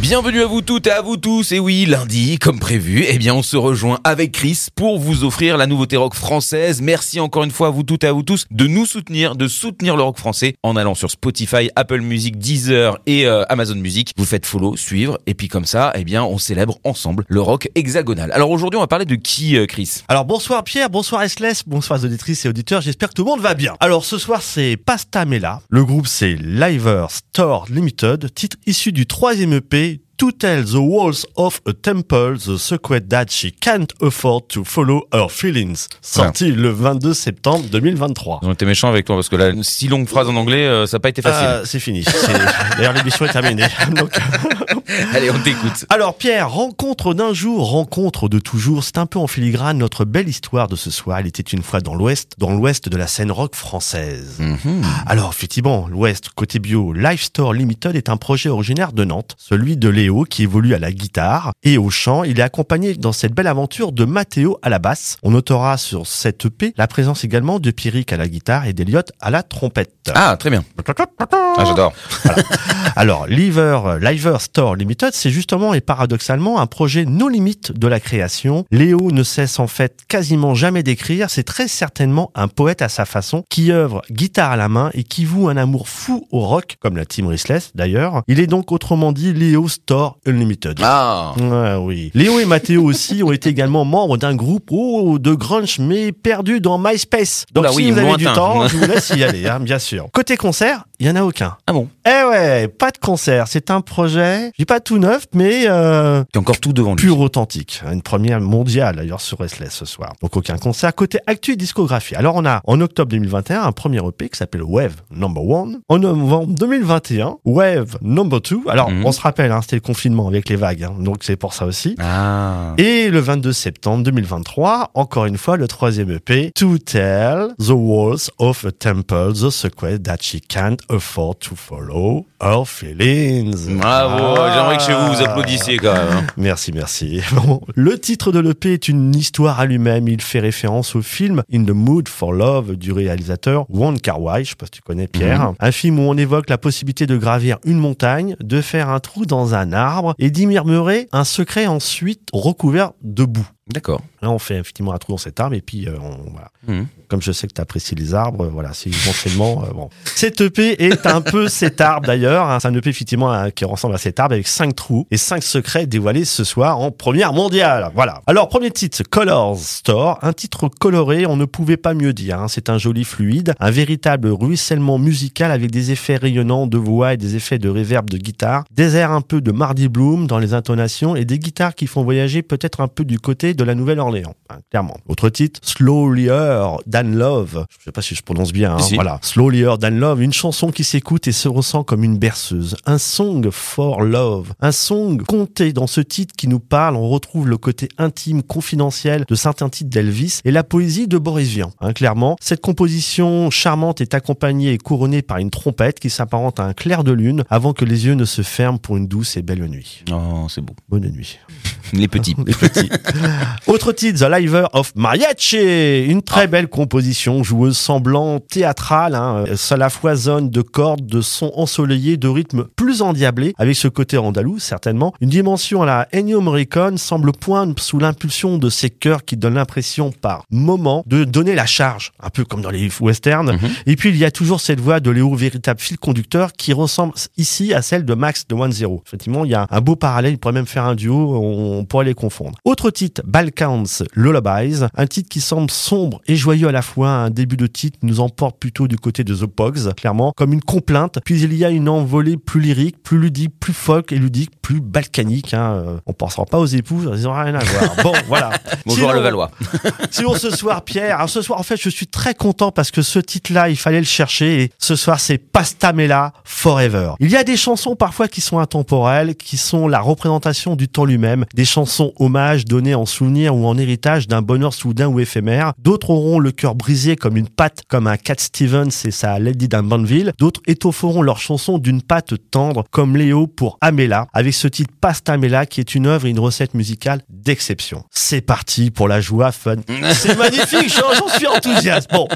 Bienvenue à vous toutes et à vous tous. Et oui, lundi, comme prévu, eh bien, on se rejoint avec Chris pour vous offrir la nouveauté rock française. Merci encore une fois à vous toutes et à vous tous de nous soutenir, de soutenir le rock français en allant sur Spotify, Apple Music, Deezer et euh, Amazon Music. Vous faites follow, suivre, et puis comme ça, eh bien, on célèbre ensemble le rock hexagonal. Alors aujourd'hui, on va parler de qui, euh, Chris? Alors bonsoir Pierre, bonsoir Esles, bonsoir auditrices et auditeurs, j'espère que tout le monde va bien. Alors ce soir c'est Pastamela, le groupe c'est Liver Store Limited, titre issu du troisième EP To tell the walls of a temple the secret that she can't afford to follow her feelings. Sorti le 22 septembre 2023. Ils ont été méchants avec toi parce que la si longue phrase en anglais, euh, ça n'a pas été facile. Euh, c'est fini. D'ailleurs l'émission est terminée. Donc, Allez, on t'écoute. Alors Pierre, rencontre d'un jour, rencontre de toujours, c'est un peu en filigrane notre belle histoire de ce soir. Elle était une fois dans l'ouest, dans l'ouest de la scène rock française. Mhm. Alors effectivement, l'ouest, côté bio, Life Store Limited est un projet originaire de Nantes, celui de Léo qui évolue à la guitare et au chant. Il est accompagné dans cette belle aventure de Matteo à la basse. On notera sur cette EP la présence également de Pierrick à la guitare et d'Eliott à la trompette. Ah, très bien. Ah, j'adore. Alors, Liver, Liver Store Limited, c'est justement et paradoxalement un projet no limite de la création. Léo ne cesse en fait quasiment jamais d'écrire. C'est très certainement un poète à sa façon qui œuvre guitare à la main et qui voue un amour fou au rock, comme la team Rissless d'ailleurs. Il est donc autrement dit Léo Store Unlimited. Ah. Ouais, oui. Léo et Mathéo aussi ont été également membres d'un groupe oh, de grunge mais perdu dans MySpace. Donc Oula, si oui, vous avez du temps, je vous laisse y aller, hein, bien sûr. Côté concert, il y en a aucun. Ah bon? Eh ouais, pas de concert. C'est un projet, je dis pas tout neuf, mais euh, T'es encore tout devant lui. pur authentique. Une première mondiale d'ailleurs sur Restless ce soir. Donc aucun concert. Côté actu et discographie. Alors on a en octobre 2021 un premier EP qui s'appelle Wave Number One. En novembre 2021, Wave Number Two. Alors Mhm. on se rappelle, hein, c'était le confinement avec les vagues, hein, donc c'est pour ça aussi. Ah. Et le 22 septembre 2023, encore une fois, le troisième EP, To Tell the Walls of a Temple, the secret that she can't afford to follow her feelings. Bravo, Ah. j'aimerais que chez vous vous applaudissiez quand même. hein. Merci, merci. Bon, le titre de l'EP est une histoire à lui-même. Il fait référence au film In the Mood for Love du réalisateur Wong Kar-wai. Je sais pas si tu connais Pierre. Un film où on évoque la possibilité de gravir une montagne, de faire un trou dans un arbre et d'y murmurer un secret ensuite recouvert de boue. D'accord. Là, on fait effectivement un trou dans cet arbre et puis euh, on, voilà. Mhm. Comme je sais que tu apprécies les arbres, euh, voilà, c'est éventuellement euh, bon. Cet EP est un peu cet arbre d'ailleurs. hein. c'est un EP effectivement hein, qui ressemble à cet arbre avec cinq trous et cinq secrets dévoilés ce soir en première mondiale. Voilà. Alors premier titre, Colors Store, un titre coloré, on ne pouvait pas mieux dire. hein. C'est un joli fluide, un véritable ruissellement musical avec des effets rayonnants de voix et des effets de reverb de guitare, des airs un peu de Mardi Bloom dans les intonations et des guitares qui font voyager peut-être un peu du côté de la Nouvelle-Orléans, hein, clairement. Autre titre, Slowlier Than Love. Je sais pas si je prononce bien. hein, Si. Voilà, Slowlier Than Love, une chanson qui s'écoute et se ressent comme une berceuse. Un song for love, un song compté dans ce titre qui nous parle. On retrouve le côté intime, confidentiel de certains titres d'Elvis et la poésie de Boris Vian. hein, clairement, cette composition charmante est accompagnée et couronnée par une trompette qui s'apparente à un clair de lune avant que les yeux ne se ferment pour une douce et belle nuit. Oh, c'est beau. Bonne nuit. Les petits. Les petits. Autre titre, The Liver of Mariachi. Une très belle composition, joueuse semblant théâtrale. Hein. Cela foisonne de cordes, de sons ensoleillés, de rythmes plus endiablés, avec ce côté andalou, certainement. Une dimension à la Ennio Morricone semble poindre sous l'impulsion de ces chœurs qui donnent l'impression, par moment, de donner la charge, un peu comme dans les westerns. Mhm. Et puis, il y a toujours cette voix de Léo, véritable fil conducteur, qui ressemble ici à celle de Max de One Zero. Effectivement, il y a un beau parallèle, il pourrait même faire un duo, on pourrait les confondre. Autre titre, Balkans Lullabies, un titre qui semble sombre et joyeux à la fois. Un début de titre nous emporte plutôt du côté de The Pogs, clairement, comme une complainte. Puis il y a une envolée plus lyrique, plus ludique, plus folk et ludique, plus balkanique. Hein. Euh, On pensera pas aux époux, ils n'ont rien à voir. Bon, voilà. Bonjour à Sinon- Levallois. Sinon ce soir, Pierre, alors ce soir, en fait, je suis très content parce que ce titre-là, il fallait le chercher et ce soir, c'est Pastamela Forever. Il y a des chansons parfois qui sont intemporelles, qui sont la représentation du temps lui-même, des chansons hommages données en souvenir ou en héritage d'un bonheur soudain ou éphémère. D'autres auront le cœur brisé comme une patte, comme un Cat Stevens et sa Lady d'Unbanville. D'autres étofferont leur chanson d'une patte tendre, comme Léo pour Amela, avec ce titre Pastamela qui est une œuvre et une recette musicale d'exception. C'est parti pour la joie fun. C'est magnifique, j'en suis enthousiaste. Bon,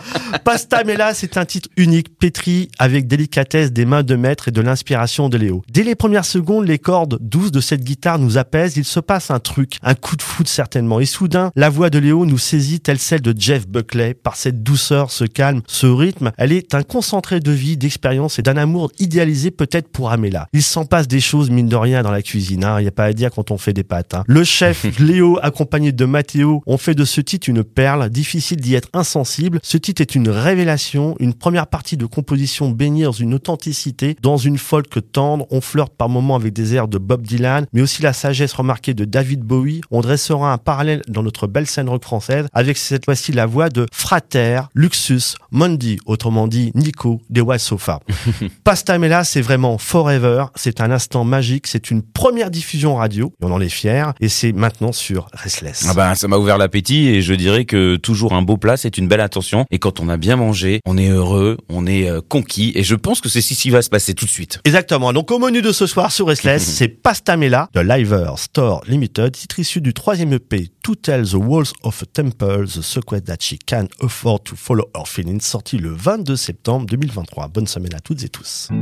Pastamela, c'est un titre unique, pétri avec délicatesse des mains de maître et de l'inspiration de Léo. Dès les premières secondes, les cordes douces de cette guitare nous apaisent. Il se passe un truc, un coup de foudre certainement. Et soudain, la voix de Léo nous saisit telle celle de Jeff Buckley par cette douceur, ce calme, ce rythme. Elle est un concentré de vie, d'expérience et d'un amour idéalisé peut-être pour Amela. Il s'en passe des choses mine de rien dans la cuisine. Hein. Il n'y a pas à dire quand on fait des pâtes. Hein. Le chef Léo, accompagné de Mathéo, ont fait de ce titre une perle. Difficile d'y être insensible. Ce titre est une révélation, une première partie de composition baignée dans une authenticité, dans une folk tendre. On flirte par moments avec des airs de Bob Dylan, mais aussi la sagesse remarquée de David Bowie. On dressera un parallèle dans notre belle scène rock française avec cette fois-ci la voix de Frater, Luxus, Mondi, autrement dit Nico des Wild Sofa. Pastamela, c'est vraiment forever. C'est un instant magique. C'est une première diffusion radio. On en est fiers. Et c'est maintenant sur Restless. Ah ben, ça m'a ouvert l'appétit et je dirais que toujours un beau plat, c'est une belle attention. Et quand on a bien mangé, on est heureux, on est euh, conquis. Et je pense que c'est ce qui va se passer tout de suite. Exactement. Donc au menu de ce soir sur Restless, c'est Pastamela de Liver Store Limited, titre issu du troisième EP To Tell the Walls of a Temple, The Secret That She Can Afford to Follow Her Feelings, sorti le 22 septembre 2023. Bonne semaine à toutes et tous. I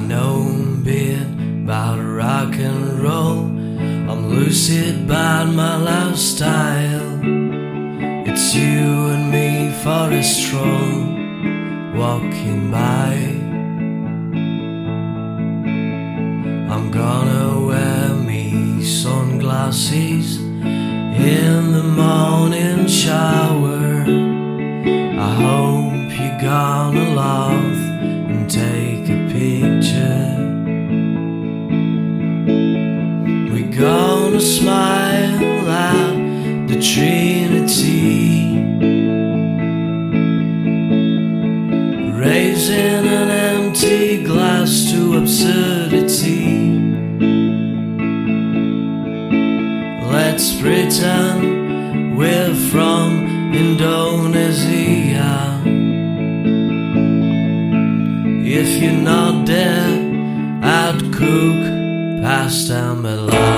know roll. I'm lucid my lifestyle. It's you and me for a stroll, walking by. I'm gonna sunglasses in the morning shower. I hope you're gonna laugh and take a picture. We're gonna smile at the Trinity. Raising We're from Indonesia. If you're not dead, I'd cook pasta melon.